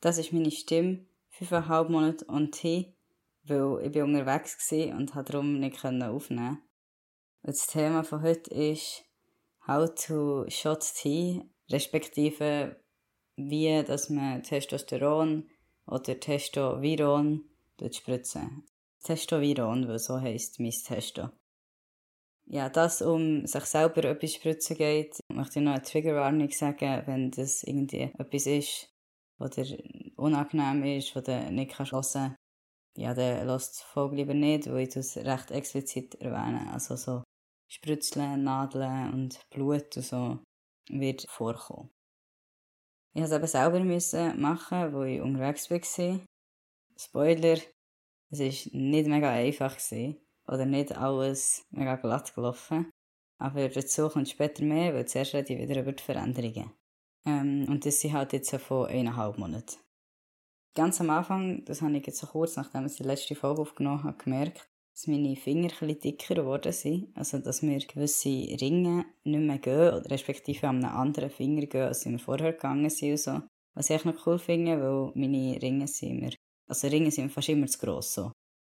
Das ist meine Stimme, fünfeinhalb Monate on T, weil ich bin unterwegs war und konnte darum nicht aufnehmen. Und das Thema von heute ist How to Shot T, respektive wie dass man Testosteron oder Testoviron spritzen. Testoviron, weil so heisst mein Testo. Ja, das um sich selber etwas spritzen geht, möchte ich noch eine Triggerwarnung sagen, wenn das irgendwie etwas ist, oder unangenehm ist, was du nicht hören kannst. Ja, dann lass die Folge lieber nicht, weil ich das recht explizit erwähne. Also so Spritzeln, Nadeln und Blut und so wird vorkommen. Ich musste es eben selber müssen machen, wo ich unterwegs war. Spoiler, es war nicht mega einfach. Oder nicht alles mega glatt gelaufen. Aber dazu kommt später mehr, weil zuerst rede ich wieder über die Veränderungen. Ähm, und das sind halt jetzt von eineinhalb Monaten. Ganz am Anfang, das habe ich jetzt so kurz, nachdem ich die letzte Folge aufgenommen habe, gemerkt, dass meine Finger etwas dicker geworden sind. Also, dass mir gewisse Ringe nicht mehr gehen, oder respektive an einem anderen Finger gehen, als sie mir vorher gegangen sind und so. Was ich echt noch cool finde, weil meine Ringe sind immer, also Ringe sind fast immer zu gross, so.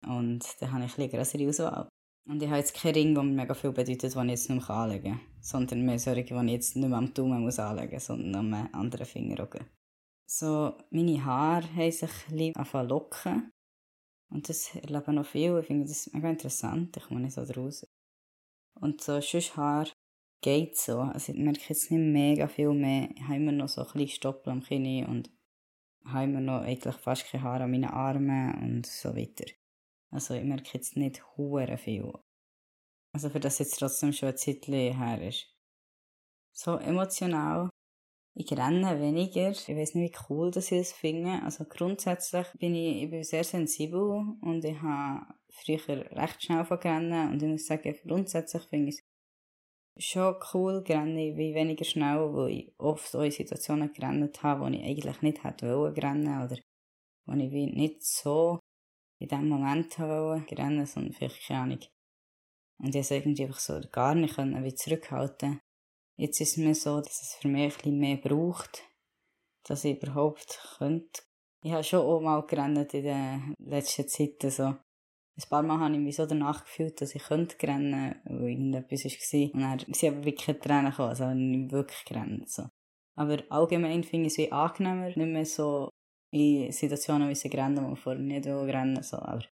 Und dann habe ich ein bisschen größere Auswahl. Und ich habe jetzt keinen Ring, der mir mega viel bedeutet, den ich jetzt nicht mehr anlegen kann. Sondern mehr solche, die ich jetzt nicht mehr am Daumen muss anlegen muss, sondern am anderen Finger. So, meine Haare haben sich ein bisschen locken. Und das erleben noch viel. Ich finde das mega interessant. Ich komme nicht so draus. Und so sonst Haar geht so. Also ich merke jetzt nicht mega viel mehr. Ich habe immer noch so ein bisschen Stoppel am Kinn und habe immer noch eigentlich fast keine Haare an meinen Armen und so weiter. Also ich merke jetzt nicht hure viel. Also für das jetzt trotzdem schon ein Zeitchen her ist. So emotional ich renne weniger. Ich weiß nicht, wie cool das ich das finde. Also grundsätzlich bin ich, ich bin sehr sensibel und ich habe früher recht schnell von gerannt und ich muss sagen, grundsätzlich finde ich es schon cool, renne wie weniger schnell, weil ich oft auch in Situationen gerannt habe, wo ich eigentlich nicht hätte wollen rennen oder wo ich nicht so in dem Moment wollen rennen, sondern vielleicht keine Ahnung. Und ich es irgendwie einfach so gar nicht können, wie zurückhalten Jetzt ist es mir so, dass es für mich ein mehr braucht, dass ich überhaupt könnte. Ich habe schon auch mal gerannt in den letzten Zeiten. So. Ein paar Mal habe ich mich so danach gefühlt, dass ich könnte rennen, weil irgendetwas war. Und dann sind aber wirklich Tränen gekommen, also nicht wirklich gerannt. So. Aber allgemein finde ich es wie angenehmer, nicht mehr so in Situationen müssen rennen, wo man vorher nicht rennen so. Aber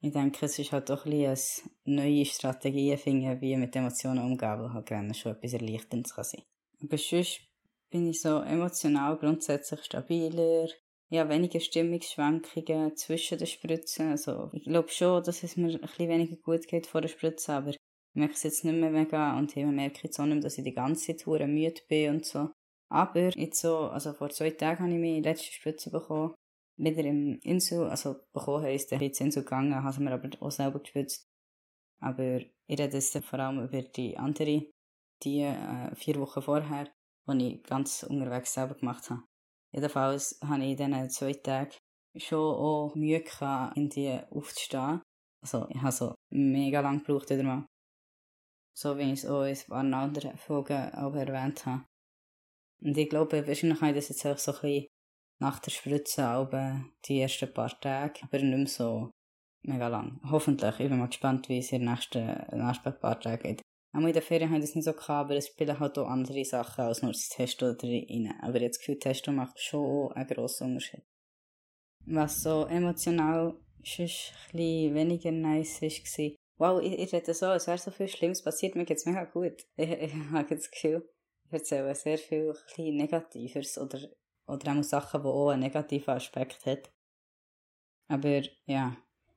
ich denke, es ist halt doch ein bisschen eine neue Strategie finden, wie mit Emotionen umgehen, weil halt gerne schon etwas Erleichterndes kann sein. Aber sonst bin ich so emotional grundsätzlich stabiler. Habe weniger Stimmungsschwankungen zwischen den Spritzen. Also, ich glaube schon, dass es mir ein bisschen weniger gut geht vor der Spritze, aber ich merke es jetzt nicht mehr mega und ich merke jetzt auch nicht mehr, dass ich die ganze Zeit müde bin und so. Aber jetzt so, also vor zwei Tagen habe ich meine letzte Spritze bekommen wieder im Insel, also bekommen heisst, ich bin ins Insel gegangen, habe mir aber auch selber geschwitzt. Aber ich rede jetzt vor allem über die andere, die äh, vier Wochen vorher, die ich ganz unterwegs selber gemacht habe. Jedenfalls habe ich in diesen zwei Tagen schon auch Mühe gehabt, in die aufzustehen. Also ich habe so mega lang gebraucht wieder mal. So wie ich es auch in ein paar anderen Folgen auch erwähnt habe. Und ich glaube, wahrscheinlich habe ich das jetzt auch so ein bisschen nach der Spritze aber die ersten paar Tage, aber nicht mehr so mega lang. Hoffentlich. Ich bin mal gespannt, wie es in den nächsten, nächsten paar Tagen geht. Auch in der Ferien habe ich das nicht so gehabt, aber es spielen halt auch andere Sachen als nur das Testo drin. Aber jetzt Gefühl, Testo macht schon einen grossen Unterschied. Was so emotional schon ein weniger nice war, wow, ich, ich rede so, es wäre so viel Schlimmes passiert, mir geht es mega gut. Ich, ich habe das Gefühl, ich erzähle sehr viel Negatives oder oder auch Sachen, die auch einen negativen Aspekt haben. Aber ja,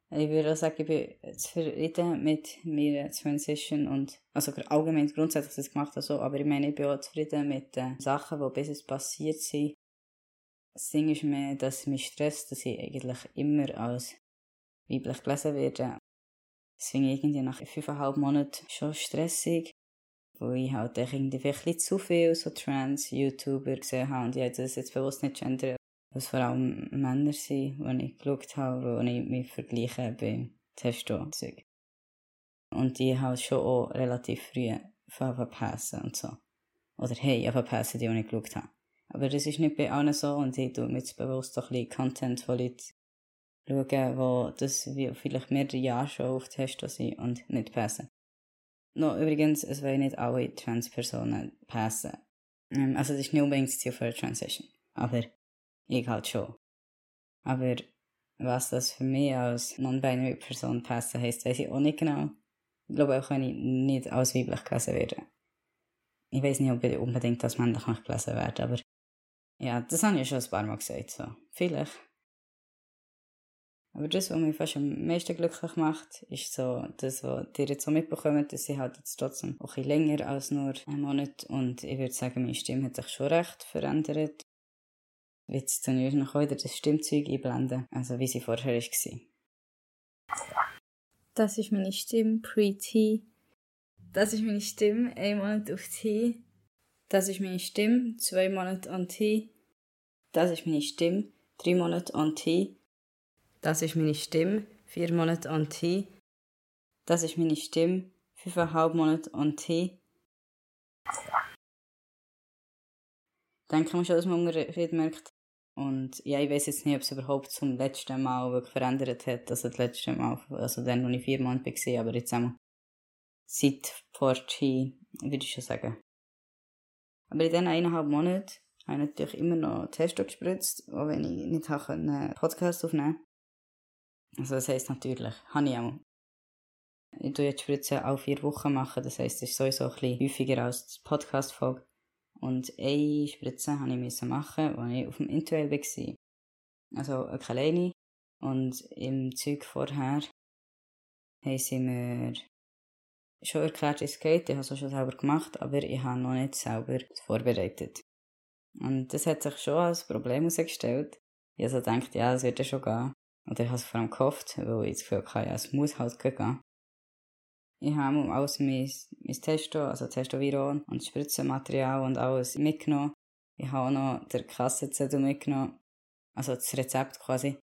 ich würde auch sagen, ich bin zufrieden mit meiner Transition und, also allgemein grundsätzlich das gemacht habe, so, aber ich meine, ich bin auch zufrieden mit den Sachen, die bis jetzt passiert sind. Das Ding ist mir, dass mich stresst, dass ich eigentlich immer als weiblich gelesen werde. Das finde ich irgendwie nach fünfeinhalb Monaten schon stressig wo ich halt irgendwie vielleicht zu viel so Trans-YouTuber gesehen habe und ich das jetzt bewusst nicht gendern, was vor allem Männer sind, die ich geschaut habe, wo ich mich vergleiche beim Testo-Zeug. Und die haben schon auch relativ früh verpassen und so. Oder hey, verpassen die, die ich geschaut habe. Aber das ist nicht bei allen so und ich tue mir jetzt bewusst auch ein bisschen Content von Leuten schauen, die das vielleicht mehrere Jahre schon auf Testo sind und nicht passen. No, übrigens, es wollen nicht alle Transpersonen passen. Ähm, also, das ist nicht unbedingt das Ziel für eine Transition. Aber ich halt schon. Aber was das für mich als non-binary Person passen heisst, weiß ich auch nicht genau. Ich glaube auch, wenn ich nicht als weiblich gelesen werde. Ich weiß nicht, ob ich unbedingt als männlich gelesen werde, aber ja, das habe ich schon ein paar Mal gesagt. So. Vielleicht. Aber das, was mich fast am meisten glücklich macht, ist so, das, was ihr jetzt so mitbekommt, dass sie halt jetzt trotzdem auch ein länger als nur einen Monat und ich würde sagen, meine Stimme hat sich schon recht verändert. Jetzt tun wir noch wieder das Stimmzeug einblenden, also wie sie vorher war. Das ist meine Stimme pre-T. Das ist meine Stimme ein Monat auf T. Das ist meine Stimme zwei Monate an T. Das ist meine Stimme drei Monate an T. Das ist meine Stimme, vier Monate an T. Das ist meine Stimme, fünfeinhalb Monate an T. Denke man schon, dass man Unterschied merkt. Und ja, ich weiß jetzt nicht, ob es überhaupt zum letzten Mal wirklich verändert hat. Also das letzte Mal, also dann, als ich vier Monate war, aber jetzt einmal seit Porti, würde ich schon sagen. Aber in diesen eineinhalb Monaten habe ich natürlich immer noch Testo gespritzt, auch wenn ich nicht einen Podcast aufnehmen konnte. Also das heisst natürlich, habe ich auch. Ich tue jetzt Spritzen auch vier Wochen machen, das heisst, es ist sowieso ein bisschen häufiger als die Podcast-Folge. Und eine Spritze musste ich machen, als ich auf dem Intuel war. Also eine kleine. Und im Zeug vorher haben sie mir schon erklärt, wie es geht. Ich habe es schon selber gemacht, aber ich habe noch nicht selber vorbereitet. Und das hat sich schon als Problem herausgestellt. Ich habe so gedacht, ja, das wird ja schon gehen. Oder ich habe es vor allem gehofft, weil ich das Gefühl es halt habe alles mein, mein Testo, also Testoviron und Spritzenmaterial und alles mitgenommen. Ich habe auch noch den Kassenzettel mitgenommen. Also das Rezept quasi.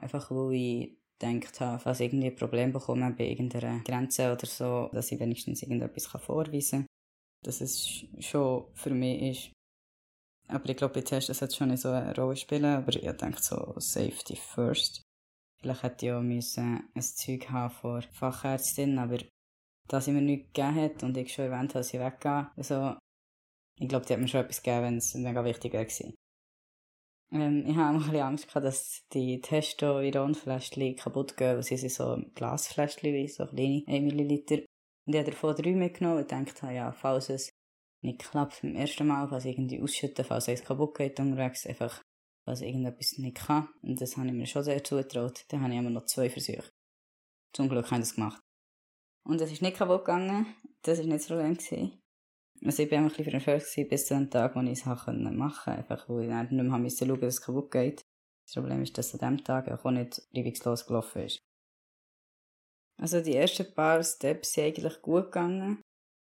Einfach weil ich gedacht habe, falls ich irgendwie ein Problem bekomme bei irgendeiner Grenze oder so, dass ich wenigstens irgendetwas vorweisen kann. Dass es schon für mich ist. Aber ich glaube, bei Tests sollte schon nicht so eine Rolle spielen, aber ich denke so Safety first. Vielleicht hätte ich auch müssen ein Zeug haben vor Fachärztin, aber da sie mir nichts gegeben hat und ich schon erwähnt habe, dass ich weggehe, also ich glaube, die hat mir schon etwas gegeben, wenn es mega wichtig wäre. Ähm, ich habe auch ein Angst gehabt, dass die Testo-Iron-Fläschchen kaputt gehen, weil sie sind so Glasfläschchen, so kleine 1 Milliliter. Und ich habe davon drei mitgenommen und dachte, ja, falls es nicht klappt beim ersten Mal, falls ich irgendwie ausschütten, falls es kaputt geht unterwegs, einfach was irgendetwas nicht kann. Und das habe ich mir schon sehr zugetraut. Dann habe ich immer noch zwei Versuche. Zum Glück habe ich das gemacht. Und es ist nicht kaputt gegangen. Das war nicht das Problem. Also ich war ein bisschen verunsichert bis zu dem Tag, wo ich es machen konnte. Einfach, weil ich nicht mehr schauen musste, dass es kaputt geht. Das Problem ist, dass an diesem Tag auch nicht reibungslos gelaufen ist. Also die ersten paar Steps sind eigentlich gut gegangen.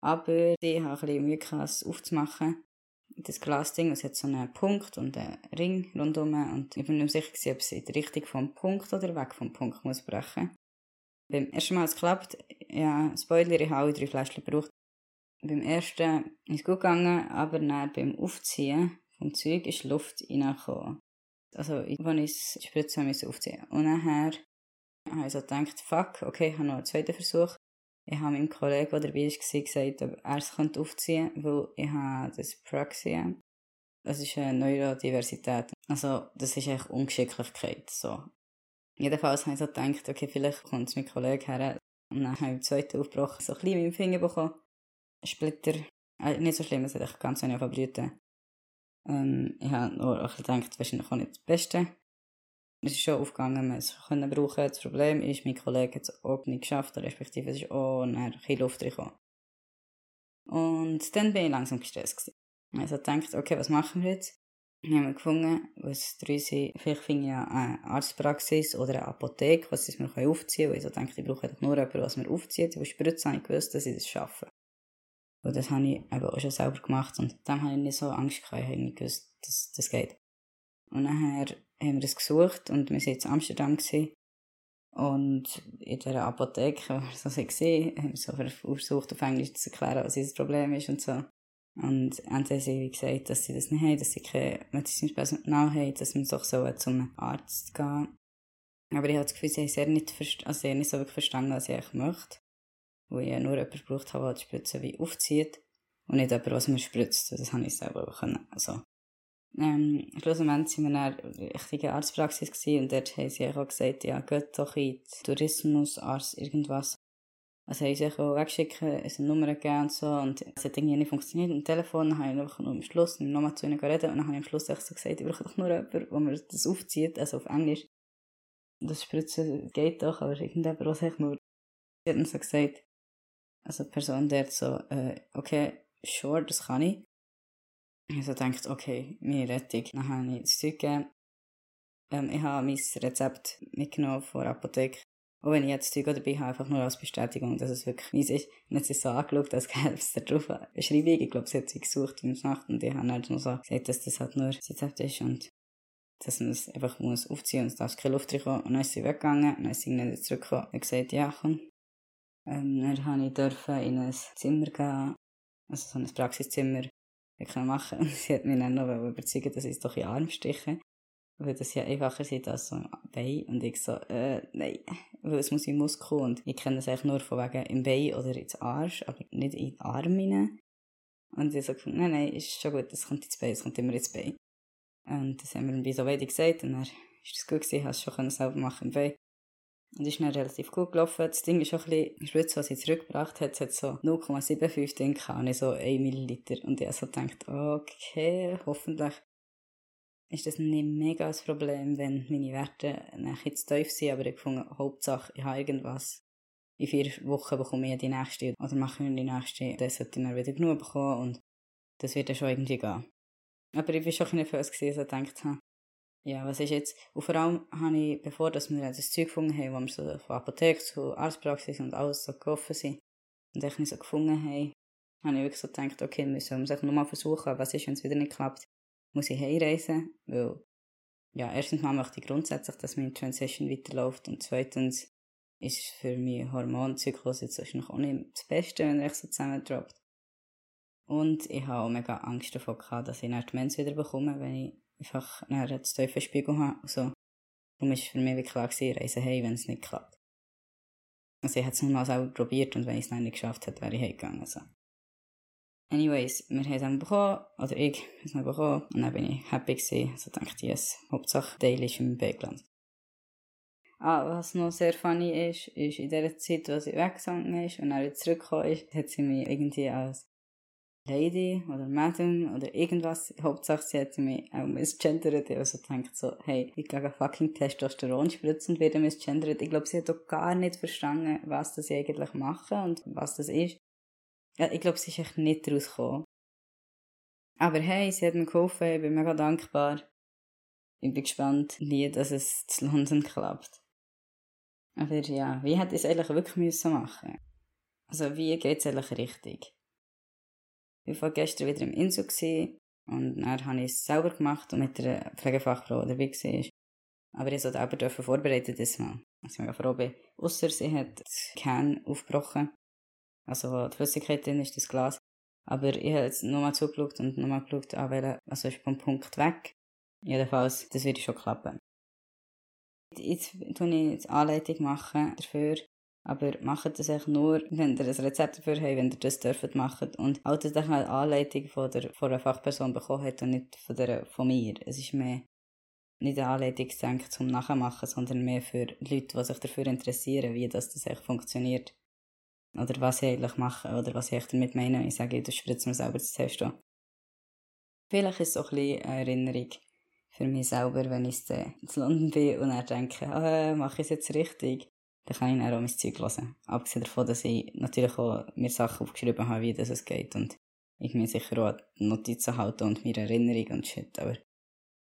Aber ich habe ein bisschen Mühe es aufzumachen das Glasding, es hat so einen Punkt und einen Ring rundherum und ich bin nicht sicher, ob es in die Richtung vom Punkt oder weg vom Punkt muss brechen. Beim ersten Mal hat es geklappt, ja, Spoiler, ich habe alle drei Fläschchen gebraucht. Beim ersten ist es gut gegangen, aber dann beim Aufziehen vom Zeug ist Luft reingekommen. Also, als ich die Spritze musste aufziehen. Und nachher habe ich so gedacht, fuck, okay, ich habe noch einen zweiten Versuch. Ich habe meinem Kollegen, der dabei war, gesagt, ob er es aufziehen könnte, weil ich habe das Praxia. Das ist eine Neurodiversität. Also, das ist eigentlich Ungeschicklichkeit, so. Jedenfalls habe ich so gedacht, okay, vielleicht kommt es mein Kollege her. Und dann habe ich im zweiten aufgebrochen, so ein bisschen mit dem Finger bekommen. Splitter. Äh, nicht so schlimm, es hat ganz wenig verblüht. Ähm, ich habe nur gedacht, wahrscheinlich auch nicht das Beste. Es ist schon aufgegangen, es können brauchen. Das Problem ist, mein Kollege hat es auch nicht geschafft, respektive es ist auch ein bisschen Luft reingekommen. Und dann bin ich langsam gestresst gewesen. Also gedacht, okay, was machen wir jetzt? Dann haben wir gefunden, was drei sind, vielleicht finde ich eine Arztpraxis oder eine Apotheke, was wir aufziehen können. Weil ich so ich brauche nur jemanden, was mir aufzieht. Weil Spritzen habe ich gewusst, dass ich das schaffe. Und das habe ich eben auch schon selber gemacht und dann habe ich nicht so Angst gehabt, ich habe nicht gewusst, dass das geht. Und nachher haben wir das gesucht und wir waren in Amsterdam. Gewesen. Und in dieser Apotheke, wo wir so gesehen haben wir so versucht, auf Englisch zu erklären, was unser Problem ist und so. Und haben sie gesagt, dass sie das nicht haben, dass sie kein medizinisches Personal haben, dass man doch so zum Arzt gehen Aber ich habe das Gefühl, sie haben sehr nicht, also sehr nicht so wirklich verstanden, was ich eigentlich möchte. Weil ich nur jemanden gebraucht habe, der die Spritze wie aufzieht und nicht jemand, was mir spritzt. Das habe ich selber können. Also, ähm, schlussendlich waren wir in einer richtigen Arztpraxis und dort haben sie auch gesagt, ja, geht doch in Tourismus, Arzt, irgendwas. Also haben sie auch weggeschickt, es eine Nummer gegeben und so, und es hat irgendwie nicht funktioniert. Am Telefon habe ich einfach nur am Schluss nochmal zu ihnen geredet, und dann habe ich am Schluss echt so gesagt, ich brauche doch nur jemanden, wo mir das aufzieht, also auf Englisch. Das Spritzen geht doch, aber irgendjemand, was echt nur, sie hat dann so gesagt, also die Person dort so, äh, okay, sure, das kann ich. Ich so gedacht, okay, meine Rettung. Dann habe ich das Zeug gegeben. Ähm, ich habe mein Rezept mitgenommen von der Apotheke. Auch wenn ich jetzt Zeug dabei habe, einfach nur als Bestätigung, dass es wirklich meins ist. Und jetzt ist so angeschaut, gäbe es da drauf eine Beschreibung. Ich glaube, sie hat sie gesucht in der Nacht und ich habe halt so gesagt, dass das halt nur das Rezept ist und dass man es einfach muss aufziehen und es darf keine Luft reinkommen. Und dann ist sie weggegangen und dann ist sie nicht zurückgekommen und gesagt, ja, komm. Ähm, dann habe ich in ein Zimmer gehen, also so ein Praxiszimmer, können machen. Sie hat mich dann noch überzeugt, dass ich es doch in den Arm stiche. Weil das ja einfacher ist als so ein Bein. Und ich so, äh, nein. Weil es muss in Muskel und ich kenne das eigentlich nur von wegen im Bein oder ins Arsch, aber nicht in den Arm rein. Und ich so nein, nein, ist schon gut, das kommt ins Bein, das kommt immer ins Bein. Und das haben wir dann so wenig gesagt und dann ist das gut gewesen, hast du schon selber machen im Bein. Und ist dann relativ gut gelaufen. Das Ding ist auch ein bisschen, Spritze, was sie zurückgebracht hat, es hat so 0,75 Ding gehabt, nicht so 1 Milliliter. Und ich habe so gedacht, okay, hoffentlich ist das nicht mega das Problem, wenn meine Werte nachher zu tief sind, aber ich fand, Hauptsache, ich habe irgendwas. In vier Wochen bekomme ich die nächste, oder mache ich die nächste, dann sollte ich dann wieder genug bekommen und das wird dann schon irgendwie gehen. Aber ich war schon ein bisschen nervös, gewesen, so gedacht habe, ja, was ist jetzt? Und vor allem habe ich, bevor dass wir das Zeug gefunden haben, wo wir so von Apotheke zu Arztpraxis und alles so gelaufen sind, und ich nicht so gefunden haben, habe ich wirklich so gedacht, okay, müssen wir es nochmal versuchen, was ist, wenn es wieder nicht klappt, muss ich heimreisen, weil, ja, erstens mal möchte ich grundsätzlich, dass meine Transition weiterläuft und zweitens ist für meinen Hormonzyklus jetzt wahrscheinlich auch nicht das Beste, wenn er so zusammendroppt. Und ich habe auch mega Angst davor gehabt, dass ich eine Demenz wieder bekomme, wenn ich einfach einen zu tiefen Spiegel haben. Also, darum war für mich klar, gewesen, reisen hey, wenn es nicht klappt. Also ich hätte es nochmal selber probiert und wenn ich es nicht geschafft hätte, wäre ich heimgegangen. Also. Anyways, wir haben es dann bekommen, oder ich habe es dann bekommen, und dann bin ich happy gewesen. Also dachte ich, yes, Hauptsache Teil ist im Backland. Ah, was noch sehr funny ist, ist in der Zeit, wo sie weggegangen ist und dann wieder zurückgekommen ist, hat sie mich irgendwie als Lady oder Madam oder irgendwas. Hauptsache, sie hat mich auch misgendert. Also denkt so, hey, ich gehe fucking Testosteron spritzen und werde misgendert. Ich glaube, sie hat doch gar nicht verstanden, was das eigentlich machen und was das ist. Ja, ich glaube, sie ist echt nicht rausgekommen. Aber hey, sie hat mir geholfen, ich bin mega dankbar. Ich bin gespannt, wie dass es zu London klappt. Aber ja, wie hätte ich es eigentlich wirklich müssen machen? Also, wie geht es eigentlich richtig? Ich war gestern wieder im Insel und dann habe ich es selber gemacht und mit der Pflegefachfrau dabei war. Aber ich sollte selber vorbereitet diesmal. Was ich mega froh bin. Ausser sie hat das Can aufgebrochen. Also wo die Flüssigkeit drin ist, das Glas. Aber ich habe jetzt nochmal zugeschaut und nochmal geschaut, an welchen, also ist vom Punkt weg. Jedenfalls, das wird schon klappen. Jetzt tue ich die Anleitung dafür aber macht das eigentlich nur, wenn ihr ein Rezept dafür habt, wenn ihr das dürft machen. Und haltet euch eine Anleitung von, der, von einer Fachperson bekommen hat und nicht von, der, von mir. Es ist mehr nicht eine Anleitung gedacht zum Nachmachen, sondern mehr für Leute, die sich dafür interessieren, wie das, das eigentlich funktioniert. Oder was sie eigentlich machen, oder was ich damit meine. Ich sage, du spritzt mir selber das Test an. Vielleicht ist es auch ein bisschen eine Erinnerung für mich selber, wenn ich in London bin und dann denke, ah, mache ich es jetzt richtig? Dann kann ich dann auch mein Zeug hören. Abgesehen davon, dass ich natürlich auch mir Sachen aufgeschrieben habe, wie das es geht und ich mir sicher auch Notizen halte und mir Erinnerung und shit, aber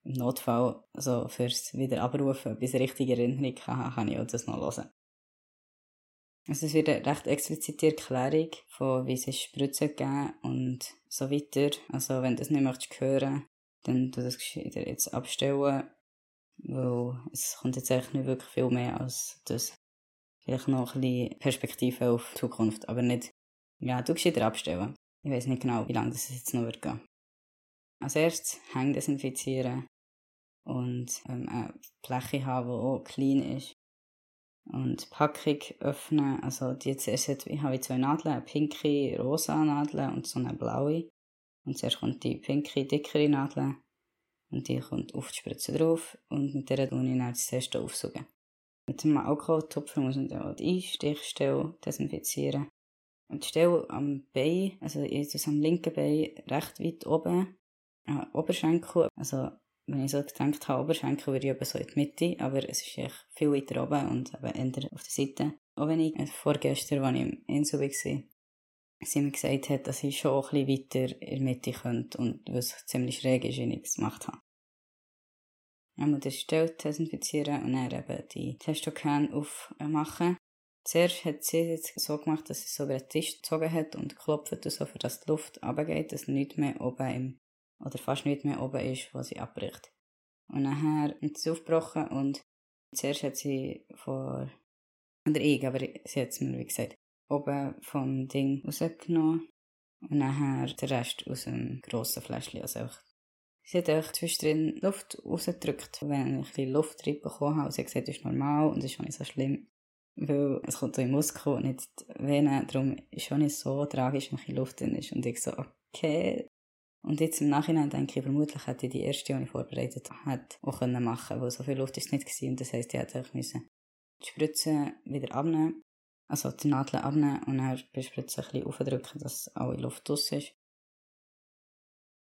im Notfall, also fürs wieder abrufen, bis ich richtige Erinnerung habe, kann ich auch das noch hören. Also es wird eine recht explizite Erklärung von wie es Spritzen geben und so weiter. Also wenn du das nicht möchtest hören, dann tu das jetzt abstellen, weil es kommt jetzt eigentlich nicht wirklich viel mehr als das vielleicht noch ein bisschen Perspektive auf die Zukunft, aber nicht, ja, du gescheiter abstellen. Ich weiß nicht genau, wie lange das jetzt noch wird gehen. Als erstes Hänge desinfizieren und ähm, eine Fläche haben, die auch clean ist. Und die Packung öffnen, also die zuerst hat, ich habe zwei Nadeln, eine pinke, rosa Nadel und so eine blaue. Und zuerst kommt die pinke, dickere Nadel und die kommt auf die Spritze drauf und mit der tue ich dann das erste aufsaugen. Mit dem Alkoholtupfer muss man auch die Einstichstelle desinfizieren. Und die Stelle am Bein, also jetzt am linken Bein, recht weit oben, äh, Oberschenkel, also wenn ich so gedacht habe, Oberschenkel würde ich eben so in die Mitte, aber es ist echt viel weiter oben und eben eher auf der Seite. Auch wenn ich vorgestern, als ich im Inso war, sie mir gesagt hat, dass ich schon ein bisschen weiter in der Mitte könnte und was ziemlich schräg ist, wie ich es gemacht habe. Einmal die Stelle desinfizieren und dann eben die Testocan aufmachen. Zuerst hat sie es so gemacht, dass sie so über den Tisch gezogen hat und geklopft, so, für dass die Luft runtergeht, dass nicht mehr oben im, oder fast nicht mehr oben ist, wo sie abbricht. Und nachher hat sie aufgebrochen und zuerst hat sie vor, oder ich, aber sie hat es mir wie gesagt, oben vom Ding rausgenommen und nachher den Rest aus dem grossen Fläschchen, also einfach Sie hat einfach zwischendrin Luft rausgedrückt, wenn ich ein Luft reinbekommen habe. Sie hat gesagt, das ist normal und das ist auch nicht so schlimm. Weil es kommt so im Muskel und nicht Venen. Darum ist es schon nicht so tragisch, wenn ein Luft drin ist. Und ich so, okay. Und jetzt im Nachhinein denke ich, vermutlich hätte ich die erste, die ich vorbereitet habe, auch können machen weil so viel Luft ist nicht gewesen. Und das heisst, ich hätte müssen die Spritze wieder abnehmen, also die Nadel abnehmen und dann die Spritze ein bisschen aufdrücken, dass alle Luft draus ist.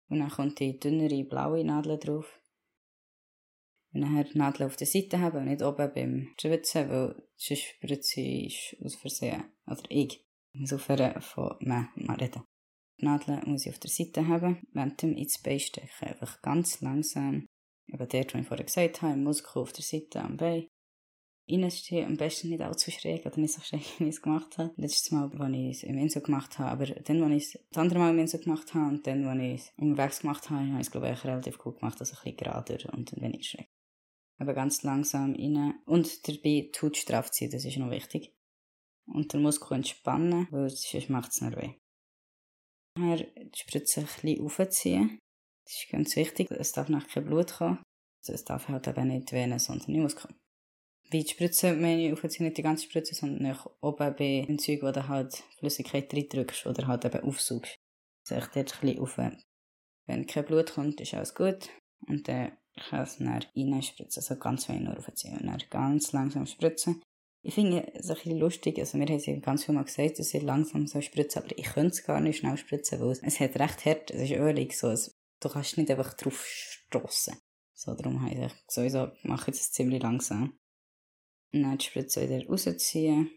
Und dann kommt die dünnere blaue Nadel drauf. Und dann die Nadel auf der Seite haben und nicht oben beim Schwitzen, weil sonst spritze ich aus Versehen. Oder ich. Insofern von mir mal reden. Die Nadel muss ich auf der Seite haben, während dem ins Bein stechen. Einfach ganz langsam. Eben dort, wo ich vorher gesagt habe, im Muskel auf der Seite am Bein reinstehen, am besten nicht allzu schräg oder nicht so schräg, wie ich es gemacht habe. Letztes Mal, als ich es im Inso gemacht habe, aber dann, als ich es das andere Mal im Inso gemacht habe und dann, als ich es unterwegs gemacht habe, habe ich es, glaube ich, relativ gut gemacht, also ein bisschen gerader und ein wenig schräg. Aber ganz langsam rein und dabei tut straff ziehen, das ist noch wichtig. Und der Muskel entspannen, weil sonst macht es nicht weh. Nachher die Spritze ein bisschen aufziehen. Das ist ganz wichtig. Es darf nach kein Blut kommen. Also es darf halt eben nicht Venen, sondern die Muskeln wie die Spritze, meine aufziehen nicht die ganze Spritze, sondern nach oben bei dem Zeug, wo du halt Flüssigkeit reindrückst oder halt eben aufsaugst. Also ich dort ein bisschen aufwärmen. Wenn kein Blut kommt, ist alles gut. Und dann kann es dann reinspritzen, also ganz wenig nur aufziehen und dann ganz langsam spritzen. Ich finde es ein bisschen lustig, also mir haben sie ganz viel mal gesagt, dass ich langsam so spritzen, aber ich könnte es gar nicht schnell spritzen, weil es hat recht hart, es ist ölig, so, es, du kannst nicht einfach drauf stossen. So, darum habe ich sowieso, mache ich das ziemlich langsam. Dann die Spritze wieder rausziehen.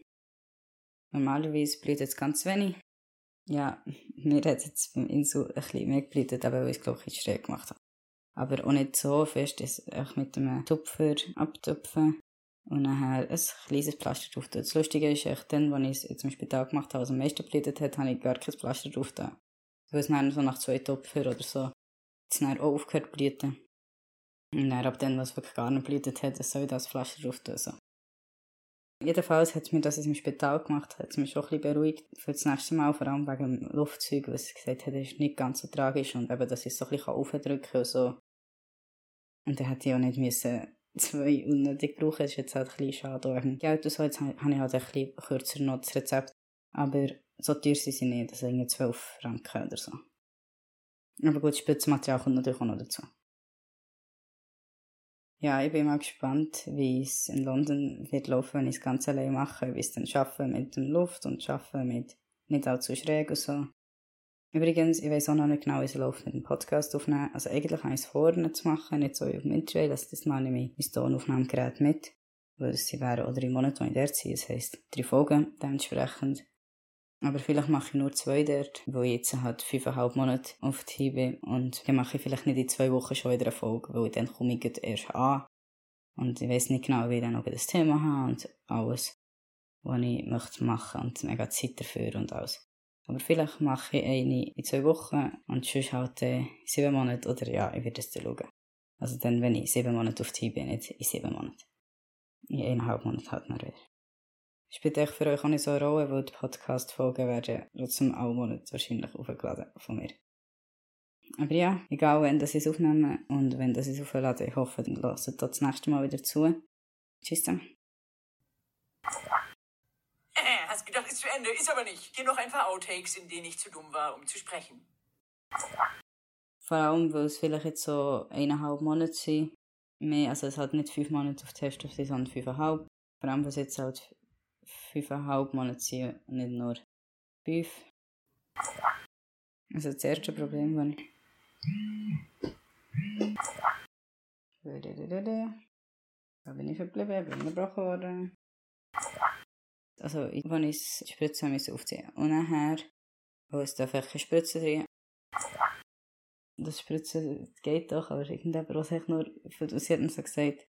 Normalerweise blutet es ganz wenig. Ja, mir hat jetzt beim Insul ein bisschen mehr geblutet, aber weil ich es, glaube ich, schräg gemacht habe. Aber auch nicht so fest, dass ich mit einem Tupfer abtupfen und nachher ein kleines Pflaster drauf tun. Das Lustige ist, echt dann, als ich es jetzt im Spital gemacht habe, was am meisten geblutet hat, habe ich gar kein Pflaster drauf da. Weil es dann so nach zwei Tupfer oder so, jetzt dann auch aufgehört zu bluten. Und dann ab dann, was wirklich gar nicht blutet hat, soll ich das Pflaster drauf tun. So. Jedenfalls hat mir das im Spital gemacht, hat es mich schon ein bisschen beruhigt für das nächste Mal, vor allem wegen dem Luftzeug, was sie gesagt hat, ist nicht ganz so tragisch und eben, dass ich es so ein bisschen aufdrücken kann und so. Und dann hätte ich auch nicht müssen zwei unnötig brauchen, das ist jetzt halt ein bisschen schade wegen Geld und so, jetzt habe ich halt ein bisschen kürzer noch das Rezept, aber so teuer sind sie nicht, das sind 12 Franken oder so. Aber gut, Spritzmaterial kommt natürlich auch noch dazu. Ja, ich bin mal gespannt, wie es in London wird laufen, wenn ich es ganz allein mache, wie es dann schaffe mit dem Luft und schaffe mit nicht allzu schräg und so. Übrigens, ich weiß auch noch nicht genau, wie es läuft mit dem Podcast aufnehmen. Also eigentlich habe ich es vorne zu machen, nicht so auf dem Intro, dass das mal nehme ich mein Tonaufnahmegerät mit. Weil sie wären oder im Monat, wo ich dort sind. Das heisst, drei Folgen dementsprechend. Aber vielleicht mache ich nur zwei dort, weil ich jetzt halt fünfeinhalb Monate auf die bin. Und dann mache ich vielleicht nicht in zwei Wochen schon wieder eine Folge, weil dann komme ich erst an. Und ich weiß nicht genau, wie ich dann noch das Thema habe und alles, was ich möchte machen und mega Zeit dafür und alles. Aber vielleicht mache ich eine in zwei Wochen und sonst halt in sieben Monate oder ja, ich werde es dann schauen. Also dann, wenn ich sieben Monate auf die bin, nicht in sieben Monaten. In eineinhalb Monaten halt noch wieder. Spielt echt für euch auch nicht so eine Rolle, weil die Podcast-Folgen werden trotzdem auch Monat wahrscheinlich aufgeladen von mir. Aber ja, egal wenn das es aufnehmen und wenn das es aufladen, ich hoffe, dann lasst ihr das nächste Mal wieder zu. Tschüss zusammen. Äh, hast gedacht, ist zu Ende, ist aber nicht. Hier noch ein paar Outtakes, in denen ich zu dumm war, um zu sprechen. Vor allem, weil es vielleicht jetzt so eineinhalb Monate sind. Mehr, also es hat nicht fünf Monate auf Test, sondern fünfeinhalb. Vor allem, was jetzt halt fünfeinhalb Monate sind und nicht nur fünf. Also das erste Problem, das ich... Da bin ich verblieben, bin unterbrochen worden. Also, als ich die Spritze musste aufziehen Und nachher, wo es darf keine Spritze drin. Das Spritzen geht doch, aber irgendjemand, ich nur, sie hat so gesagt,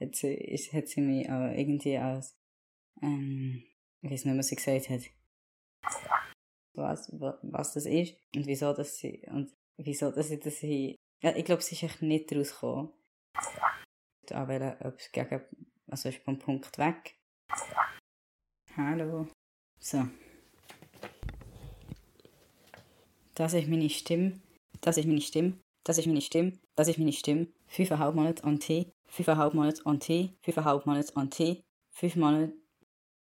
hat sie, ist, hat sie mich auch irgendwie als, ähm, ich weiß nicht, was sie gesagt hat. Was, was, das ist und wieso, dass sie, und wieso, dass sie das hier, ja, ich glaube, sie ist echt nicht rausgekommen. Anwählen, ob es gegen, also ist vom Punkt weg. Hallo. So. Das ist meine Stimme. Das ist meine Stimme. Das ist meine Stimme. Das ist meine Stimme. Fünfeinhalb Monate an Tee. Fünfeinhalb Monate an Tee. Fünfeinhalb Monate an Tee. Fünf Monate.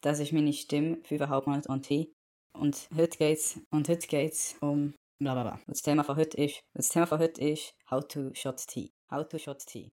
Das ist meine Stimme. Fünfeinhalb Monate an Tee. Und heute geht's, und heute geht's um blablabla. Das Thema von heute ist, das Thema von heute ist How to Shot Tea. How to Shot Tea.